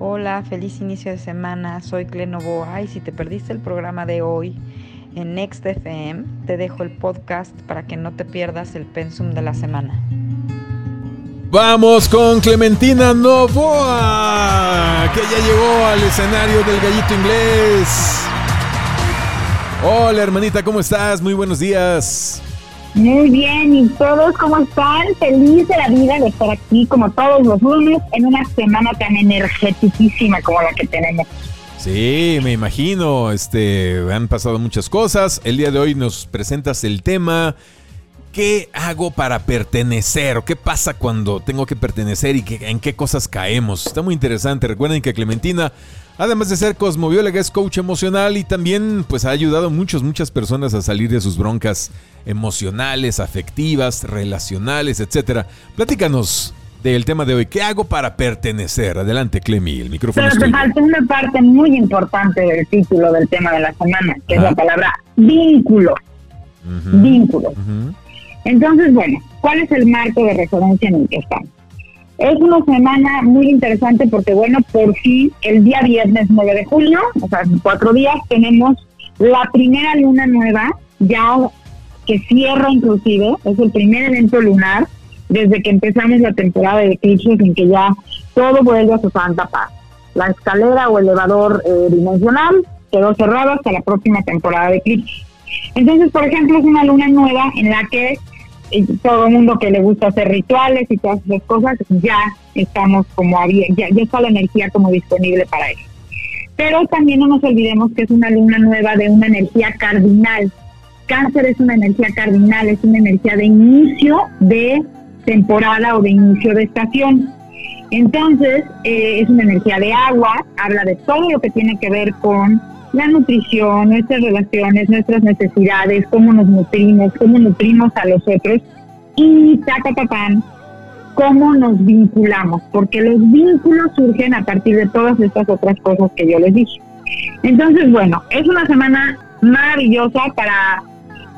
Hola, feliz inicio de semana. Soy Clenovoa y si te perdiste el programa de hoy en Next FM, te dejo el podcast para que no te pierdas el pensum de la semana. Vamos con Clementina Novoa, que ya llegó al escenario del gallito inglés. Hola hermanita, ¿cómo estás? Muy buenos días. Muy bien, ¿y todos cómo están? Feliz de la vida de estar aquí como todos los lunes en una semana tan energeticísima como la que tenemos. Sí, me imagino, este, han pasado muchas cosas. El día de hoy nos presentas el tema ¿Qué hago para pertenecer? ¿O qué pasa cuando tengo que pertenecer y en qué cosas caemos? Está muy interesante. Recuerden que Clementina, además de ser cosmobióloga, es coach emocional y también pues ha ayudado a muchas, muchas personas a salir de sus broncas emocionales, afectivas, relacionales, etc. Platícanos del tema de hoy. ¿Qué hago para pertenecer? Adelante, Clemi, el micrófono. Pero te falta una parte muy importante del título del tema de la semana, que es la palabra vínculo. Vínculo. Entonces, bueno, ¿cuál es el marco de referencia en el que estamos? Es una semana muy interesante porque, bueno, por fin el día viernes 9 de julio, o sea, en cuatro días, tenemos la primera luna nueva, ya que cierra inclusive, es el primer evento lunar desde que empezamos la temporada de eclipses en que ya todo vuelve a su santa paz. La escalera o elevador eh, dimensional quedó cerrado hasta la próxima temporada de eclipses. Entonces, por ejemplo, es una luna nueva en la que todo el mundo que le gusta hacer rituales y todas esas cosas, ya estamos como ya, ya está la energía como disponible para eso. Pero también no nos olvidemos que es una luna nueva de una energía cardinal. Cáncer es una energía cardinal, es una energía de inicio de temporada o de inicio de estación. Entonces, eh, es una energía de agua, habla de todo lo que tiene que ver con la nutrición, nuestras relaciones, nuestras necesidades, cómo nos nutrimos, cómo nutrimos a los otros y tacatapán, cómo nos vinculamos, porque los vínculos surgen a partir de todas estas otras cosas que yo les dije. Entonces, bueno, es una semana maravillosa para,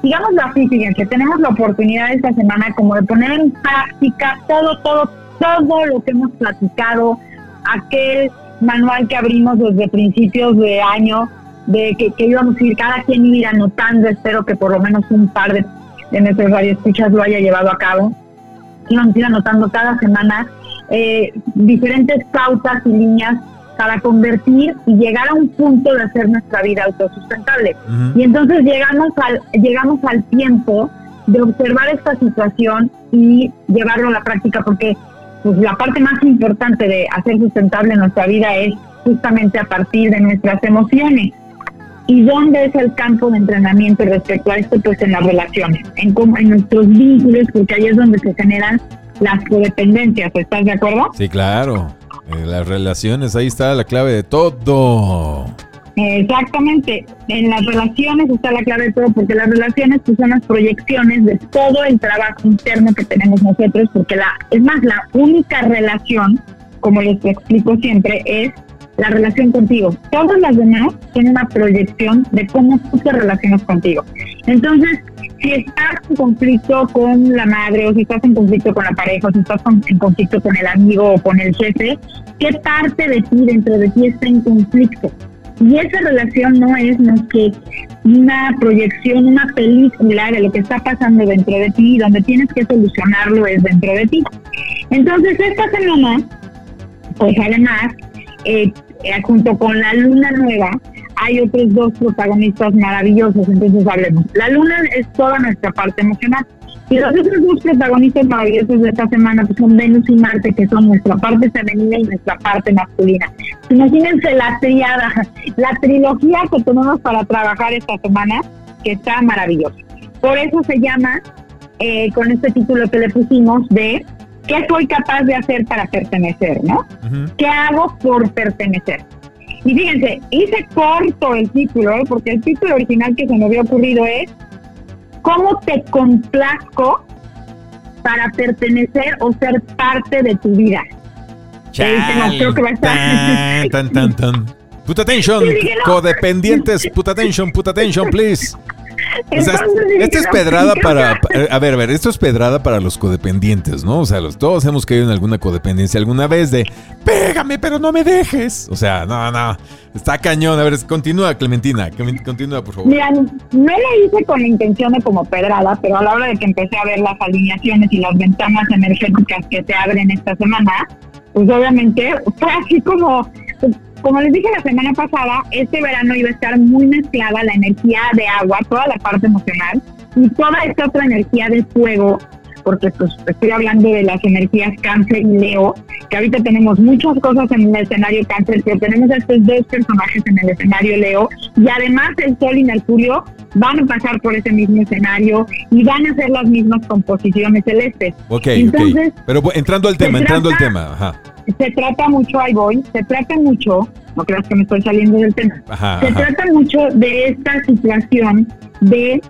digamos así, fíjense, tenemos la oportunidad esta semana como de poner en práctica todo, todo, todo lo que hemos platicado, aquel manual que abrimos desde principios de año de que, íbamos a ir, cada quien ir anotando, espero que por lo menos un par de, de nuestros radioescuchas lo haya llevado a cabo. Íbamos a ir anotando cada semana eh, diferentes pautas y líneas para convertir y llegar a un punto de hacer nuestra vida autosustentable. Y entonces llegamos al, llegamos al tiempo de observar esta situación y llevarlo a la práctica, porque pues, la parte más importante de hacer sustentable nuestra vida es justamente a partir de nuestras emociones. ¿Y dónde es el campo de entrenamiento respecto a esto? Pues en las relaciones, en, en nuestros vínculos, porque ahí es donde se generan las codependencias, ¿estás de acuerdo? Sí, claro. En las relaciones, ahí está la clave de todo. Exactamente, en las relaciones está la clave de todo, porque las relaciones pues, son las proyecciones de todo el trabajo interno que tenemos nosotros, porque la, es más, la única relación, como les explico siempre, es la relación contigo. Todas las demás son una proyección de cómo tú te relacionas contigo. Entonces, si estás en conflicto con la madre, o si estás en conflicto con la pareja, o si estás en conflicto con el amigo o con el jefe, ¿qué parte de ti, dentro de ti, está en conflicto? Y esa relación no es más que una proyección, una película de lo que está pasando dentro de ti y donde tienes que solucionarlo es dentro de ti. Entonces, esta semana, pues además, eh, eh, junto con la luna nueva, hay otros dos protagonistas maravillosos, entonces hablemos. La luna es toda nuestra parte emocional. Y los otros dos protagonistas maravillosos de esta semana pues son Venus y Marte, que son nuestra parte femenina y nuestra parte masculina. Imagínense la triada, la trilogía que tenemos para trabajar esta semana, que está maravillosa. Por eso se llama, eh, con este título que le pusimos, de ¿Qué soy capaz de hacer para pertenecer, no? ¿Qué hago por pertenecer? Y fíjense, hice corto el título, ¿eh? porque el título original que se me había ocurrido es ¿Cómo te complazco para pertenecer o ser parte de tu vida? creo que va a estar... Tan, tan, tan, Put attention, codependientes, put attention, put attention, please. Esto es pedrada para, a ver, a ver, esto es pedrada para los codependientes, ¿no? O sea, los, todos hemos caído en alguna codependencia alguna vez de, pégame, pero no me dejes. O sea, no, no, está cañón. A ver, continúa, Clementina, continúa, por favor. Mira, no lo hice con la intención de como pedrada, pero a la hora de que empecé a ver las alineaciones y las ventanas energéticas que se abren esta semana, pues obviamente fue así como como les dije la semana pasada, este verano iba a estar muy mezclada la energía de agua, toda la parte emocional, y toda esta otra energía de fuego, porque pues estoy hablando de las energías cáncer y leo, que ahorita tenemos muchas cosas en el escenario cáncer, pero tenemos a estos dos personajes en el escenario leo, y además el sol y Mercurio van a pasar por ese mismo escenario y van a hacer las mismas composiciones celestes. Ok, Entonces, pero entrando al tema, entrando al tema, ajá se trata mucho, ahí voy, se trata mucho, no creas que me estoy saliendo del tema, se trata mucho de esta situación de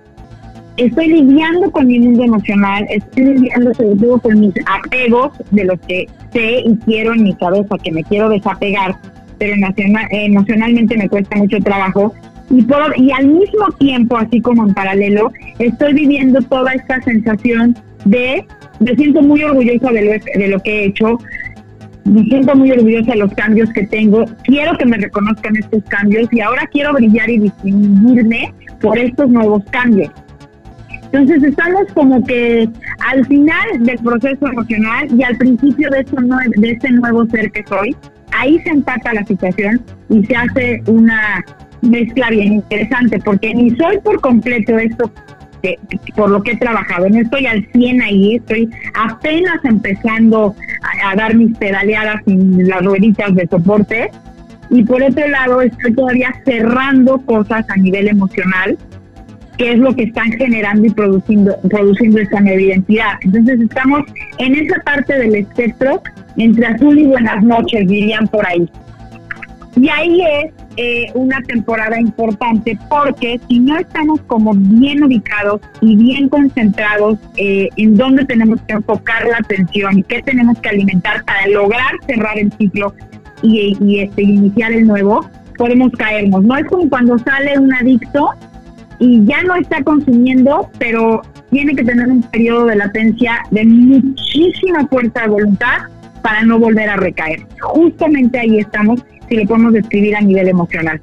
estoy lidiando con mi mundo emocional, estoy lidiando sobre todo con mis apegos de los que sé y quiero en mi cabeza, que me quiero desapegar, pero emocionalmente me cuesta mucho trabajo. Y, por, y al mismo tiempo, así como en paralelo, estoy viviendo toda esta sensación de, me siento muy orgullosa de lo, de lo que he hecho, me siento muy orgullosa de los cambios que tengo, quiero que me reconozcan estos cambios y ahora quiero brillar y distinguirme por estos nuevos cambios. Entonces estamos como que al final del proceso emocional y al principio de, de este nuevo ser que soy, ahí se empata la situación y se hace una mezcla bien interesante, porque ni soy por completo esto por lo que he trabajado. No estoy al 100 ahí, estoy apenas empezando a, dar mis pedaleadas sin las rueditas de soporte. Y por otro lado, estoy todavía cerrando cosas a nivel emocional, que es lo que están generando y produciendo, produciendo esta nueva identidad. Entonces estamos en esa parte del espectro entre azul y buenas noches, dirían por ahí. Y ahí es eh, una temporada importante porque si no estamos como bien ubicados y bien concentrados eh, en dónde tenemos que enfocar la atención qué tenemos que alimentar para lograr cerrar el ciclo y, y este, iniciar el nuevo, podemos caernos. No es como cuando sale un adicto y ya no está consumiendo, pero tiene que tener un periodo de latencia de muchísima fuerza de voluntad para no volver a recaer. Justamente ahí estamos si lo podemos describir a nivel emocional.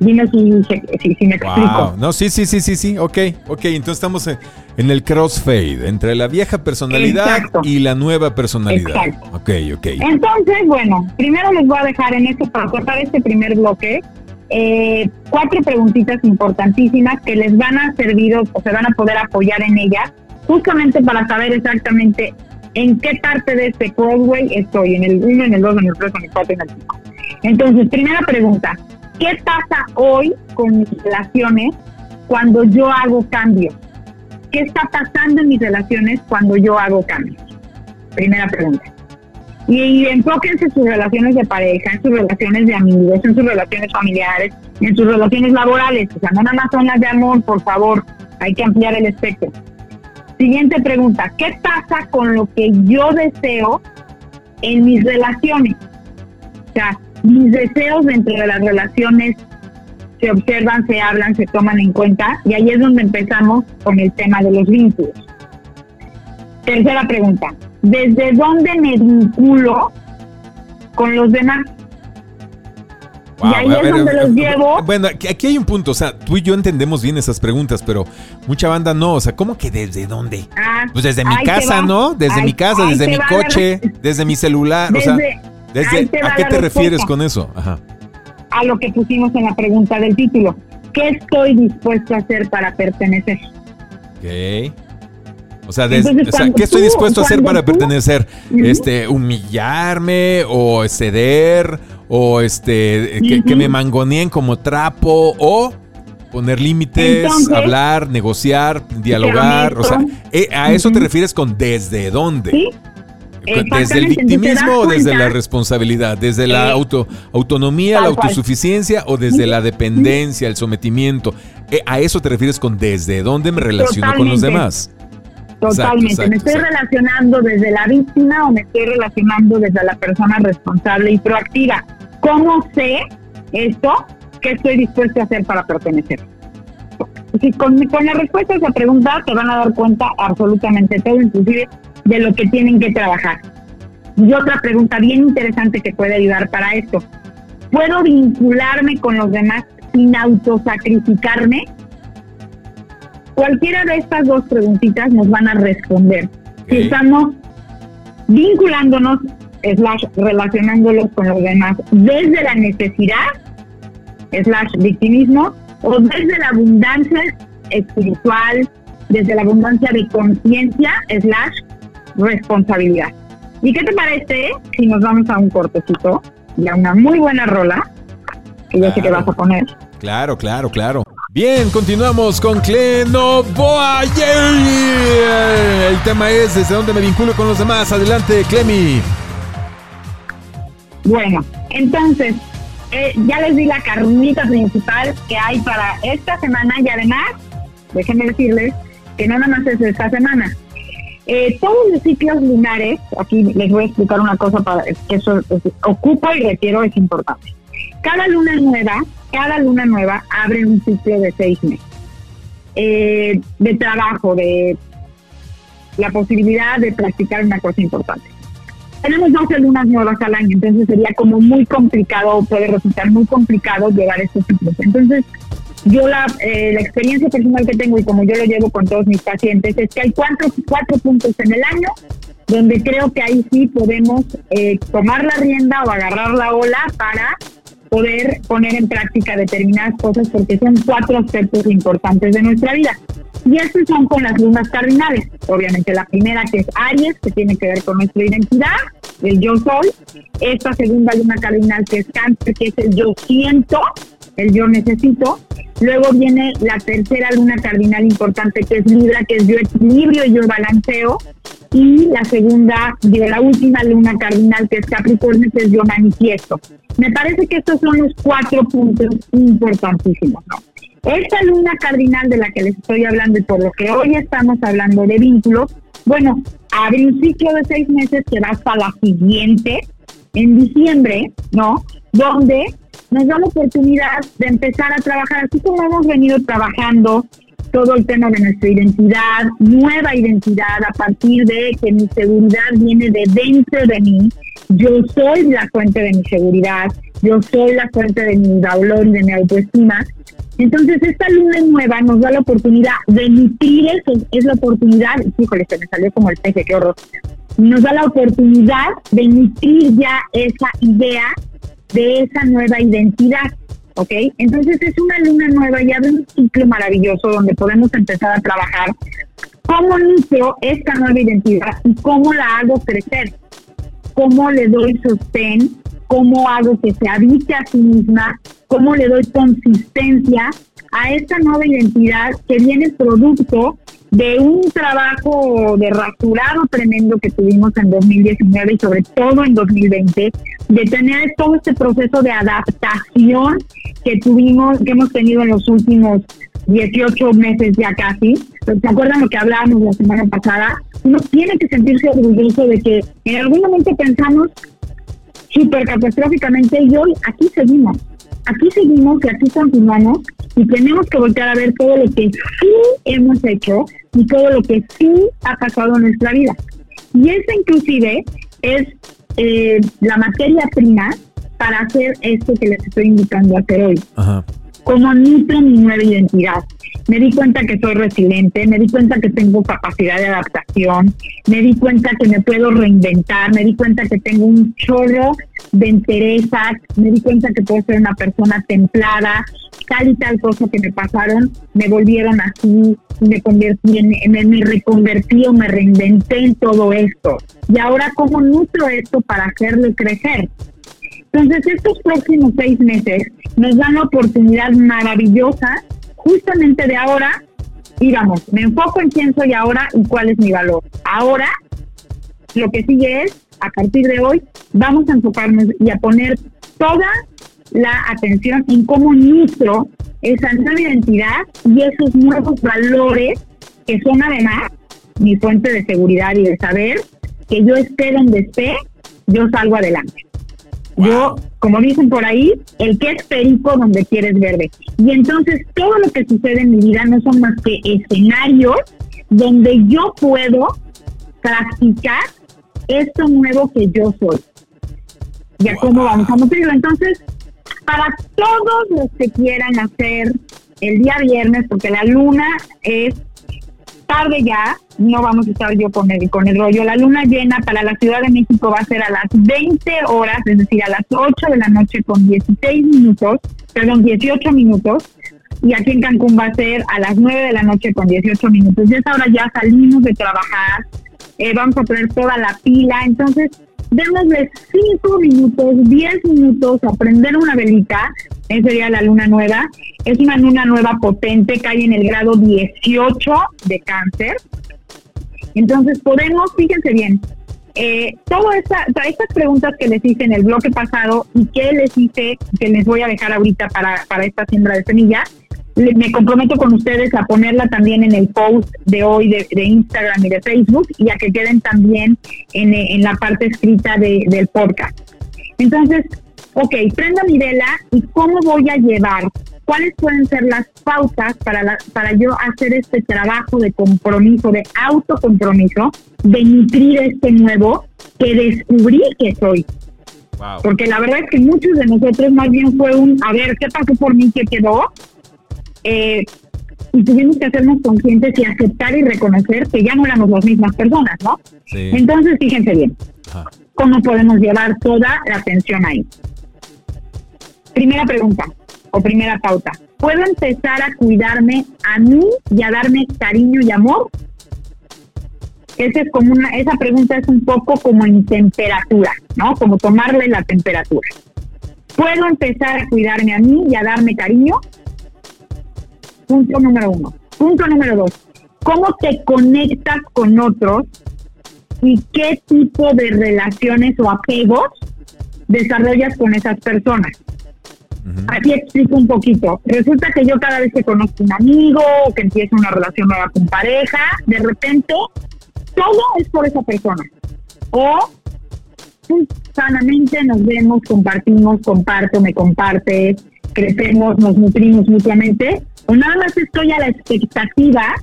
Dime si, me explico. No, sí, sí, sí, sí, sí, ok, ok, entonces estamos en el crossfade, entre la vieja personalidad y la nueva personalidad. Exacto. Ok, ok. Entonces, bueno, primero les voy a dejar en este, para cortar este primer bloque, eh, cuatro preguntitas importantísimas que les van a servir o se van a poder apoyar en ellas, justamente para saber exactamente en qué parte de este crossway estoy, en el 1, en el 2, en el 3, en el 4, en el 5. Entonces, primera pregunta, ¿qué pasa hoy con mis relaciones cuando yo hago cambios? ¿Qué está pasando en mis relaciones cuando yo hago cambios? Primera pregunta. Y, enfóquense en sus relaciones de pareja, en sus relaciones de amigos, en sus relaciones familiares, en sus relaciones laborales. O sea, no nada más son las de amor, por favor. Hay que ampliar el espectro. Siguiente pregunta. ¿Qué pasa con lo que yo deseo en mis relaciones? O sea, mis deseos dentro de las relaciones se observan, se hablan, se toman en cuenta y ahí es donde empezamos con el tema de los vínculos. Tercera pregunta, ¿desde dónde me vinculo con los demás? y ahí es donde los llevo. Bueno, aquí hay un punto, o sea, tú y yo entendemos bien esas preguntas, pero mucha banda no, o sea, ¿cómo que desde dónde? Ah, pues desde mi casa, ¿no? Desde mi casa, desde mi coche, desde mi celular, o sea ¿A qué te refieres con eso? A lo que pusimos en la pregunta del título. ¿Qué estoy dispuesto a hacer para pertenecer? Ok. O sea, ¿qué estoy dispuesto a hacer para pertenecer? Este, humillarme o ceder o este que, me mangoneen como trapo o poner límites, hablar, negociar, dialogar, o sea, eh, a eso te refieres con desde dónde. ¿Sí? ¿Desde el victimismo o desde la responsabilidad? ¿Desde la eh, auto, autonomía, la autosuficiencia o desde la dependencia, el sometimiento? Eh, ¿A eso te refieres con desde dónde me relaciono con los demás? Totalmente. ¿Me estoy relacionando desde la víctima o me estoy relacionando desde la persona responsable y proactiva? ¿Cómo sé esto? ¿Qué estoy dispuesto a hacer para pertenecer? si con, con la respuesta a esa pregunta te van a dar cuenta absolutamente todo, inclusive de lo que tienen que trabajar. Y otra pregunta bien interesante que puede ayudar para esto. ¿Puedo vincularme con los demás sin autosacrificarme? Cualquiera de estas dos preguntitas nos van a responder. Si estamos vinculándonos, slash, relacionándolos con los demás desde la necesidad, slash, victimismo, o desde la abundancia espiritual, desde la abundancia de conciencia, slash, responsabilidad. ¿Y qué te parece si nos vamos a un cortecito y a una muy buena rola que yo sé que vas a poner? Claro, claro, claro. Bien, continuamos con Cleno Boa. El tema es desde dónde me vinculo con los demás. Adelante, Clemi. Bueno, entonces, eh, ya les di la carnita principal que hay para esta semana y además, déjenme decirles que no nada más es esta semana. Eh, todos los ciclos lunares, aquí les voy a explicar una cosa para que eso ocupo y requiero, es importante. Cada luna nueva, cada luna nueva abre un ciclo de seis meses eh, de trabajo, de la posibilidad de practicar una cosa importante tenemos 12 lunas nuevas al año, entonces sería como muy complicado, puede resultar muy complicado llevar estos ciclos. Entonces, yo la, eh, la experiencia personal que tengo y como yo lo llevo con todos mis pacientes es que hay cuatro, cuatro puntos en el año donde creo que ahí sí podemos eh, tomar la rienda o agarrar la ola para poder poner en práctica determinadas cosas porque son cuatro aspectos importantes de nuestra vida. Y estos son con las lunas cardinales. Obviamente la primera que es Aries, que tiene que ver con nuestra identidad, el yo soy. Esta segunda luna cardinal que es Cáncer, que es el yo siento, el yo necesito. Luego viene la tercera luna cardinal importante que es Libra, que es yo equilibrio y yo balanceo. Y la segunda, digo, la última luna cardinal que es Capricornio, que es yo manifiesto. Me parece que estos son los cuatro puntos importantísimos. Esta luna cardinal de la que les estoy hablando y por lo que hoy estamos hablando de vínculos, bueno, abre un ciclo de seis meses que va hasta la siguiente, en diciembre, ¿no? Donde nos da la oportunidad de empezar a trabajar, así como hemos venido trabajando todo el tema de nuestra identidad, nueva identidad a partir de que mi seguridad viene de dentro de mí. Yo soy la fuente de mi seguridad, yo soy la fuente de mi valor y de mi autoestima. Entonces, esta luna nueva nos da la oportunidad de nutrir eso, es la oportunidad, híjole, se me salió como el peje, qué horror. Nos da la oportunidad de nutrir ya esa idea de esa nueva identidad, ¿ok? Entonces, es una luna nueva y abre un ciclo maravilloso donde podemos empezar a trabajar cómo nutro esta nueva identidad y cómo la hago crecer, cómo le doy sostén, cómo hago que se habite a sí misma, cómo le doy consistencia a esta nueva identidad que viene producto de un trabajo de rasurado tremendo que tuvimos en 2019 y sobre todo en 2020, de tener todo este proceso de adaptación que tuvimos, que hemos tenido en los últimos 18 meses ya casi. ¿Se acuerdan lo que hablábamos la semana pasada? Uno tiene que sentirse orgulloso de que en algún momento pensamos súper catastróficamente y hoy aquí seguimos aquí seguimos y aquí continuamos y tenemos que volver a ver todo lo que sí hemos hecho y todo lo que sí ha pasado en nuestra vida. Y eso inclusive es eh, la materia prima para hacer esto que les estoy invitando a hacer hoy. Ajá. Como nutro mi nueva identidad. Me di cuenta que soy resiliente, me di cuenta que tengo capacidad de adaptación, me di cuenta que me puedo reinventar, me di cuenta que tengo un chorro de entereza, me di cuenta que puedo ser una persona templada, tal y tal cosa que me pasaron, me volvieron así, me convertí en, me, me reconvertí o me reinventé en todo esto. Y ahora, ¿cómo nutro esto para hacerlo crecer? Entonces, estos próximos seis meses nos dan la oportunidad maravillosa justamente de ahora, digamos, me enfoco en quién soy ahora y cuál es mi valor. Ahora, lo que sigue es, a partir de hoy, vamos a enfocarnos y a poner toda la atención en cómo nutro esa nueva identidad y esos nuevos valores que son además mi fuente de seguridad y de saber que yo esté donde esté, yo salgo adelante. Yo, como dicen por ahí, el que es perico donde quieres verde. Y entonces todo lo que sucede en mi vida no son más que escenarios donde yo puedo practicar esto nuevo que yo soy. Ya cómo vamos a nutrirlo. Entonces, para todos los que quieran hacer el día viernes, porque la luna es tarde ya, no vamos a estar yo con el, con el rollo. La luna llena para la Ciudad de México va a ser a las 20 horas, es decir, a las 8 de la noche con 16 minutos, perdón, 18 minutos. Y aquí en Cancún va a ser a las 9 de la noche con 18 minutos. Y esa hora ya salimos de trabajar, eh, vamos a poner toda la pila. Entonces, démosle 5 minutos, 10 minutos a prender una velita. Esa sería la luna nueva. Es una luna nueva potente, cae en el grado 18 de cáncer. Entonces podemos, fíjense bien, eh, todas esta, estas preguntas que les hice en el bloque pasado y que les hice, que les voy a dejar ahorita para, para esta siembra de semilla, me comprometo con ustedes a ponerla también en el post de hoy de, Instagram y de Facebook y a que queden también en, en la parte escrita de, del podcast. Entonces, ok, prendo mi vela y cómo voy a llevar cuáles pueden ser las pautas para, para yo hacer este trabajo de compromiso, de autocompromiso, de nutrir este nuevo que descubrí que soy. Porque la verdad es que muchos de nosotros más bien fue un, a ver, ¿qué pasó por mí? ¿Qué quedó? Eh, y tuvimos que hacernos conscientes y aceptar y reconocer que ya no éramos las mismas personas, ¿no? Entonces, fíjense bien, ¿cómo podemos llevar toda la atención ahí? Primera pregunta, o primera pauta. ¿Puedo empezar a cuidarme a mí y a darme cariño y amor? Esa, es como una, esa pregunta es un poco como en temperatura, ¿no? Como tomarle la temperatura. ¿Puedo empezar a cuidarme a mí y a darme cariño? Punto número uno. Punto número dos. ¿Cómo te conectas con otros y qué tipo de relaciones o apegos desarrollas con esas personas? Así explico un poquito. Resulta que yo cada vez que conozco un amigo o que empiezo una relación nueva con pareja, de repente todo es por esa persona. O sanamente nos vemos, compartimos, comparto, me comparte, crecemos, nos nutrimos mutuamente. Nada más estoy a la expectativa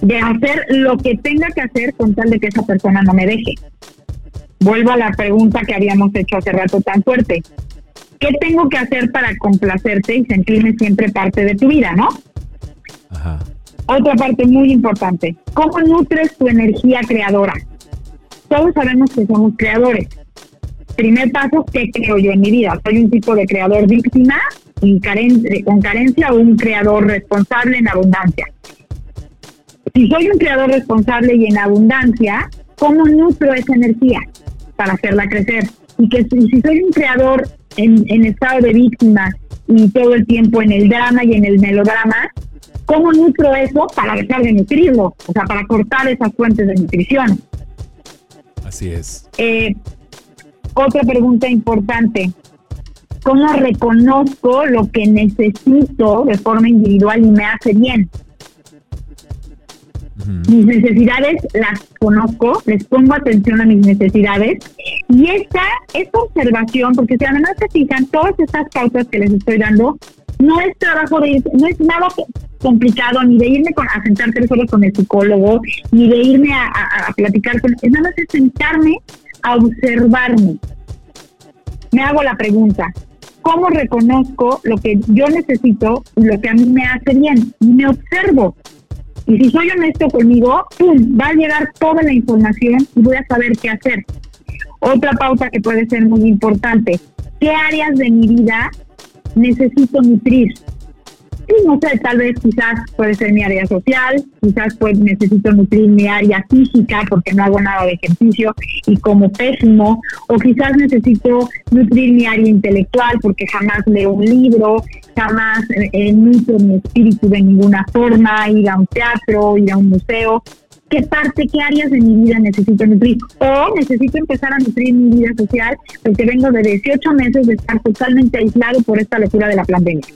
de hacer lo que tenga que hacer con tal de que esa persona no me deje. Vuelvo a la pregunta que habíamos hecho hace rato tan fuerte. ¿qué tengo que hacer para complacerte y sentirme siempre parte de tu vida, no? Ajá. Otra parte muy importante, ¿cómo nutres tu energía creadora? Todos sabemos que somos creadores. Primer paso, ¿qué creo yo en mi vida? ¿Soy un tipo de creador víctima y con carencia o un creador responsable en abundancia? Si soy un creador responsable y en abundancia, ¿cómo nutro esa energía para hacerla crecer? Y que si soy un creador en, estado de víctima y todo el tiempo en el drama y en el melodrama, ¿cómo nutro eso para dejar de nutrirlo? O sea, para cortar esas fuentes de nutrición. Así es. Eh, otra pregunta importante. ¿Cómo reconozco lo que necesito de forma individual y me hace bien? Mis necesidades las conozco, les pongo atención a mis necesidades y esta, esta observación, porque si además se fijan, todas estas pautas que les estoy dando, no es trabajo de, no es nada complicado, ni de irme con, a sentar tres horas con el psicólogo, ni de irme a, a platicar con, es nada más es sentarme a observarme. Me hago la pregunta, ¿cómo reconozco lo que yo necesito y lo que a mí me hace bien? Y me observo. Y si soy honesto conmigo, ¡pum! va a llegar toda la información y voy a saber qué hacer. Otra pauta que puede ser muy importante, ¿qué áreas de mi vida necesito nutrir? No sé, tal vez quizás puede ser mi área social, quizás pues necesito nutrir mi área física porque no hago nada de ejercicio y como pésimo, o quizás necesito nutrir mi área intelectual porque jamás leo un libro, jamás eh, nutro mi espíritu de ninguna forma, ir a un teatro, ir a un museo. ¿Qué parte, qué áreas de mi vida necesito nutrir? O necesito empezar a nutrir mi vida social porque vengo de 18 meses de estar totalmente aislado por esta locura de la pandemia.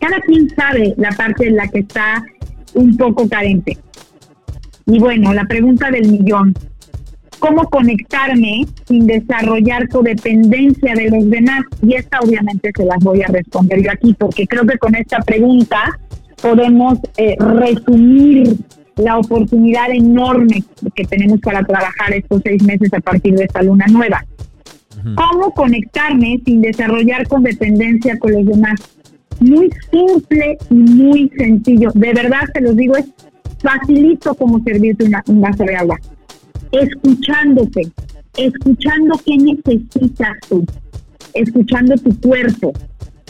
Cada quien sabe la parte en la que está un poco carente. Y bueno, la pregunta del millón. cómo conectarme sin desarrollar codependencia de los demás. Y esta obviamente se las voy a responder yo aquí, porque creo que con esta pregunta podemos eh, resumir la oportunidad enorme que tenemos para trabajar estos seis meses a partir de esta luna nueva. ¿Cómo conectarme sin desarrollar codependencia con los demás? Muy simple y muy sencillo. De verdad, te lo digo, es facilito como servirte una, un de agua escuchándote, escuchando qué necesitas tú, escuchando tu cuerpo,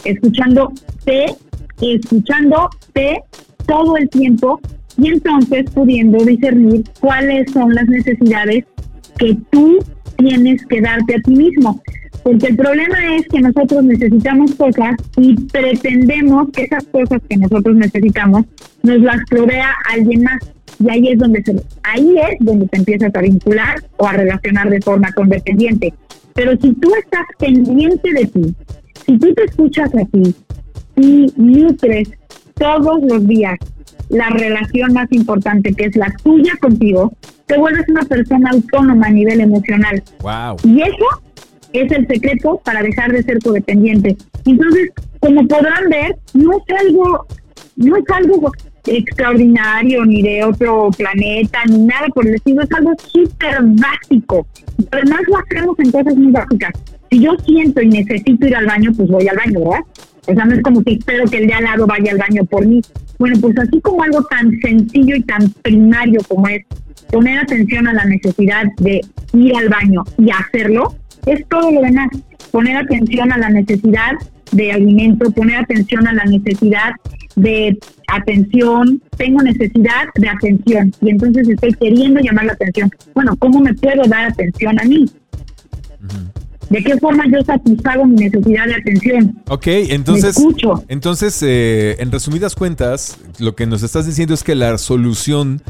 escuchándote, escuchándote todo el tiempo y entonces pudiendo discernir cuáles son las necesidades que tú tienes que darte a ti mismo. Porque el problema es que nosotros necesitamos cosas y pretendemos que esas cosas que nosotros necesitamos nos las provea alguien más y ahí es donde se, ahí es donde te empiezas a vincular o a relacionar de forma condescendiente. Pero si tú estás pendiente de ti, si tú te escuchas a ti y nutres todos los días la relación más importante que es la tuya contigo, te vuelves una persona autónoma a nivel emocional. Wow. Y eso es el secreto para dejar de ser codependiente. Entonces, como podrán ver, no es algo, no es algo extraordinario, ni de otro planeta, ni nada por el estilo, es algo súper básico. Además lo hacemos en cosas muy básicas. Si yo siento y necesito ir al baño, pues voy al baño, ¿verdad? O sea, no es como que espero que el de al lado vaya al baño por mí. Bueno, pues así como algo tan sencillo y tan primario como es poner atención a la necesidad de ir al baño y hacerlo, es todo lo demás. Poner atención a la necesidad de alimento, poner atención a la necesidad de atención, tengo necesidad de atención y entonces estoy queriendo llamar la atención. Bueno, ¿cómo me puedo dar atención a mí? ¿De qué forma yo satisfago mi necesidad de atención? Ok, entonces, entonces eh, en resumidas cuentas, lo que nos estás diciendo es que la solución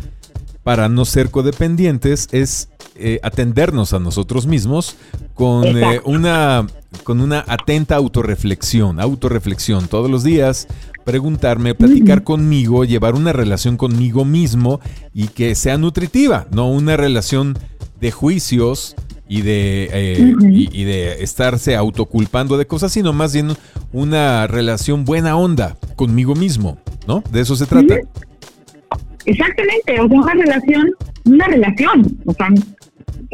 para no ser codependientes es eh, atendernos a nosotros mismos con eh, una con una atenta autorreflexión, autorreflexión todos los días, preguntarme, platicar conmigo, llevar una relación conmigo mismo y que sea nutritiva, no una relación de juicios y de, eh, y, de estarse autoculpando de cosas, sino más bien una relación buena onda conmigo mismo, ¿no? De eso se trata. Exactamente, o sea, una relación, una relación, o sea,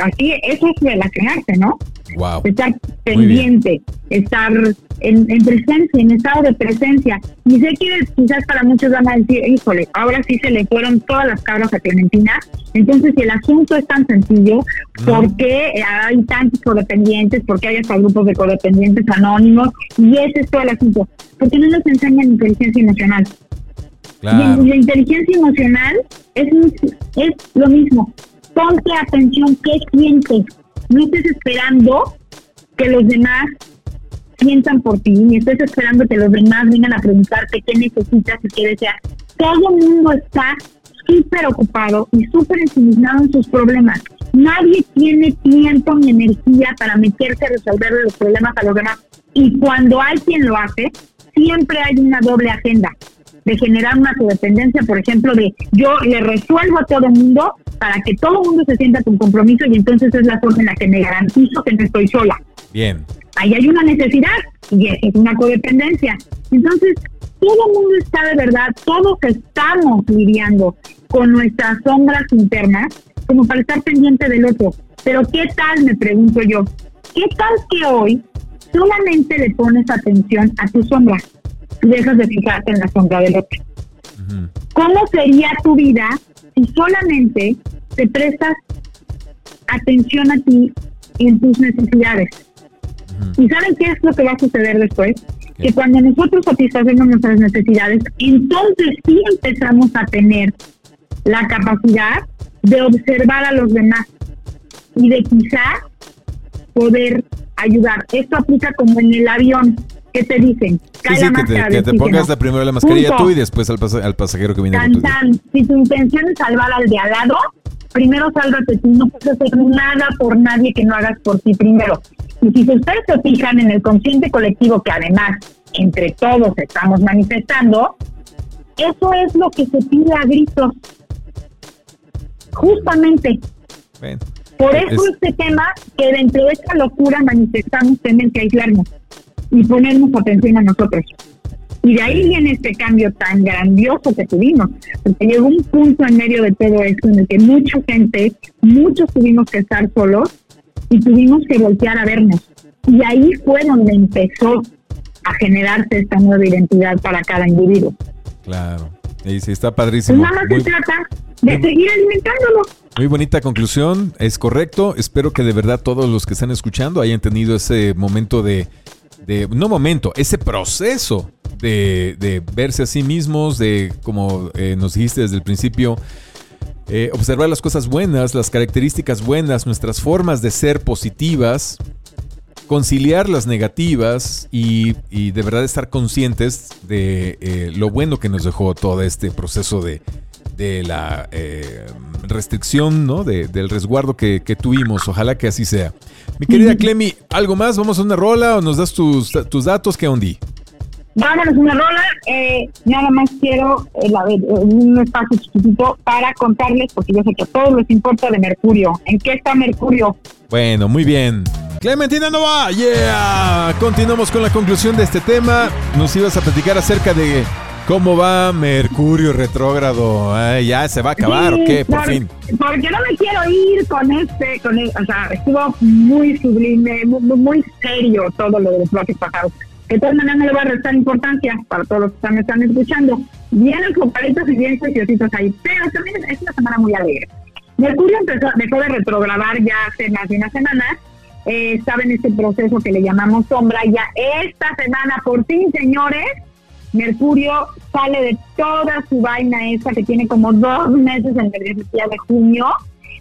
así eso es relacionarse, ¿no? Wow. Estar pendiente, estar en, presencia, en estado de presencia. Y sé que quizás para muchos van a decir, híjole, ahora sí se le fueron todas las cabras a Clementina. Entonces, si el asunto es tan sencillo, ¿por qué hay tantos codependientes? ¿Por qué hay hasta grupos de codependientes anónimos? Y ese es todo el asunto. Porque no nos enseñan inteligencia emocional. Y la inteligencia emocional es, es lo mismo. Ponte atención, ¿qué sientes? No estés esperando que los demás sientan por ti, ni estés esperando que los demás vengan a preguntarte qué necesitas y qué deseas. Todo el mundo está súper ocupado y súper ensimismado en sus problemas. Nadie tiene tiempo ni energía para meterse a resolver los problemas a los demás. Y cuando hay quien lo hace, siempre hay una doble agenda de generar una codependencia, por ejemplo, de yo le resuelvo a todo el mundo para que todo el mundo se sienta con compromiso y entonces es la forma en la que me garantizo que no estoy sola. Bien. Ahí hay una necesidad y es una codependencia. Entonces, todo el mundo está de verdad, todos estamos lidiando con nuestras sombras internas como para estar pendiente del otro. Pero ¿qué tal, me pregunto yo? ¿Qué tal que hoy solamente le pones atención a tu sombra? dejas de fijarte en la sombra del otro. ¿Cómo sería tu vida si solamente te prestas atención a ti y en tus necesidades? ¿Y saben qué es lo que va a suceder después? Que cuando nosotros satisfacemos nuestras necesidades, entonces sí empezamos a tener la capacidad de observar a los demás y de quizá poder ayudar. Esto aplica como en el avión. ¿Qué te dicen? Sí, sí, que te, pongas la primero la mascarilla tú y después al, al pasajero que viene tan, tan. Si tu intención es salvar al de al lado, primero sálvate tú. No puedes hacer nada por nadie que no hagas por ti primero. Y si ustedes se fijan en el consciente colectivo que además entre todos estamos manifestando, eso es lo que se pide a gritos. Justamente. Por eso este tema que dentro de esta locura manifestamos tener que aislarnos y ponernos atención a nosotros. Y de ahí viene este cambio tan grandioso que tuvimos, porque llegó un punto en medio de todo esto en el que mucha gente, muchos tuvimos que estar solos y tuvimos que voltear a vernos. Y ahí fue donde empezó a generarse esta nueva identidad para cada individuo. Claro, y sí, está padrísimo. Nada más se trata de seguir alimentándolo. Muy bonita conclusión, es correcto. Espero que de verdad todos los que están escuchando hayan tenido ese momento de, de no momento, ese proceso de, verse a sí mismos, de, como eh, nos dijiste desde el principio, eh, observar las cosas buenas, las características buenas, nuestras formas de ser positivas, conciliar las negativas y, de verdad estar conscientes de eh, lo bueno que nos dejó todo este proceso de, la restricción, ¿no? del resguardo que, tuvimos. Ojalá que así sea. Mi querida Clemi, ¿algo más? ¿Vamos a una rola o nos das tus, tus datos? ¿Qué ondi? Vámonos una rola. Eh, nada más quiero eh, eh, un espacio chiquitito para contarles, porque yo sé que a todos les importa de Mercurio. ¿En qué está Mercurio? Bueno, muy bien. Clementina Nova, yeah. Continuamos con la conclusión de este tema. Nos ibas a platicar acerca de cómo va Mercurio retrógrado. ya se va a acabar, ¿o qué? Por, fin. Porque no me quiero ir con este, con el, o sea, estuvo muy sublime, muy, muy serio todo lo de los bloques pasados de todas maneras no le va a restar importancia para todos los que están, escuchando. Vienen palitos y bien preciositos ahí, pero también es una semana muy alegre. Mercurio empezó, dejó de retrogradar ya hace más de una semana, eh, en este proceso que le llamamos sombra, ya esta semana, por fin, señores, Mercurio sale de toda su vaina esa que tiene como dos meses en la energía de junio,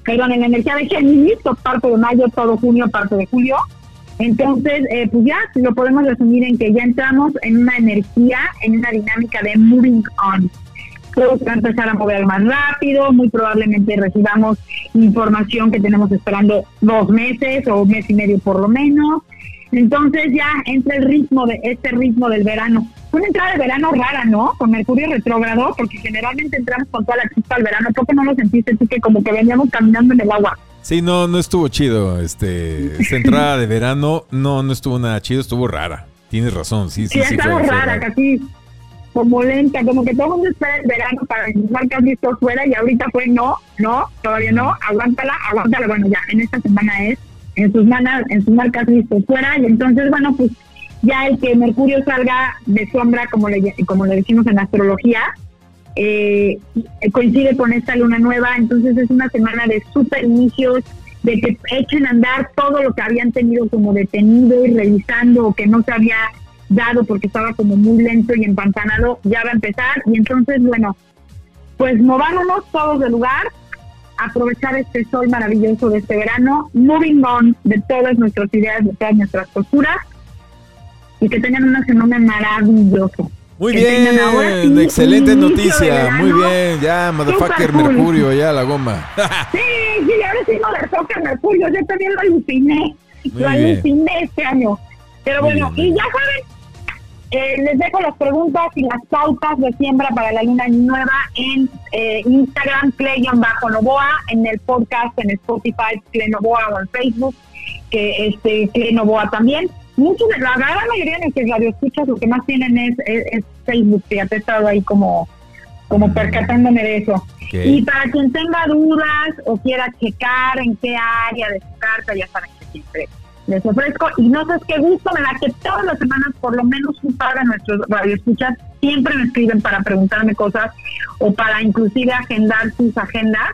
perdón, en la energía de Géminis, parte de mayo, todo junio, parte de julio, entonces, eh, pues ya lo podemos resumir en que ya entramos en una energía, en una dinámica de moving on. Todo va a empezar a mover más rápido, muy probablemente recibamos información que tenemos esperando dos meses o un mes y medio por lo menos. Entonces ya entra el ritmo de este ritmo del verano. Una entrada de verano rara, ¿no? Con Mercurio retrógrado, porque generalmente entramos con toda la chispa al verano. ¿Por qué no lo sentiste tú que como que veníamos caminando en el agua? Sí, no, no estuvo chido. Este, esta entrada de verano, no, no estuvo nada chido, estuvo rara. Tienes razón, sí, sí. Sí, sí rara, casi como lenta, como que todo el mundo espera el verano para pensar que has visto fuera y ahorita fue no, no, todavía no, aguántala, aguántala. Bueno, ya en esta semana es, en sus manas, en sus marcas visto fuera y entonces, bueno, pues ya el que Mercurio salga de sombra, como le, como le decimos en astrología, eh, coincide con esta luna nueva, entonces es una semana de super inicios, de que echen a andar todo lo que habían tenido como detenido y revisando o que no se había dado porque estaba como muy lento y empantanado, ya va a empezar y entonces, bueno, pues movámonos todos del lugar, aprovechar este sol maravilloso de este verano, moving on de todas nuestras ideas, de todas nuestras posturas y que tengan una semana maravillosa. Muy bien, excelente noticia, muy bien, ya, motherfucker Mercurio, ya la goma. sí, sí, ahora sí, motherfucker Mercurio, yo también lo aluciné, lo aluciné este año. Pero bueno, y ya saben, eh, les dejo las preguntas y las pautas de siembra para la luna nueva en eh, Instagram, Bajo Novoa, en el podcast, en Spotify, Novoa o en Facebook, que este Clay Novoa también muchos de la gran mayoría de nuestros radioescuchas lo que más tienen es, es, Facebook, fíjate, he estado ahí como, como percatándome de eso. Y para quien tenga dudas o quiera checar en qué área de su carta, ya saben que siempre les ofrezco. Y no sé qué gusto me da que todas las semanas, por lo menos un par de nuestros radioescuchas, siempre me escriben para preguntarme cosas o para inclusive agendar sus agendas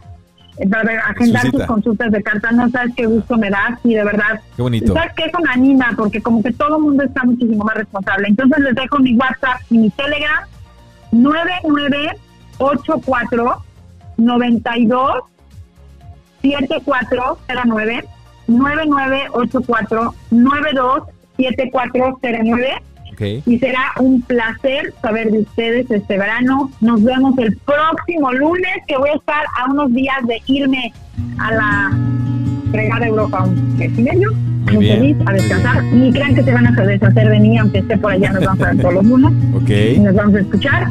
para agendar sus consultas de carta, no sabes qué gusto me da, y de verdad. Qué bonito. ¿Sabes qué? Eso me anima, porque como que todo el mundo está muchísimo más responsable. Entonces les dejo mi WhatsApp y mi Telegram, 9984 92 7409 9984 92 7409 y será un placer saber de ustedes este verano. Nos vemos el próximo lunes, que voy a estar a unos días de irme a la fregada Europa un mes y medio. Muy, feliz, a descansar. Ni crean que se van a deshacer de mí, aunque esté por allá, nos vamos a ver todos los lunes. Okay. Nos vamos a escuchar.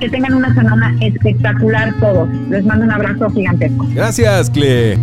Que tengan una semana espectacular todos. Les mando un abrazo gigantesco. Gracias, Cle.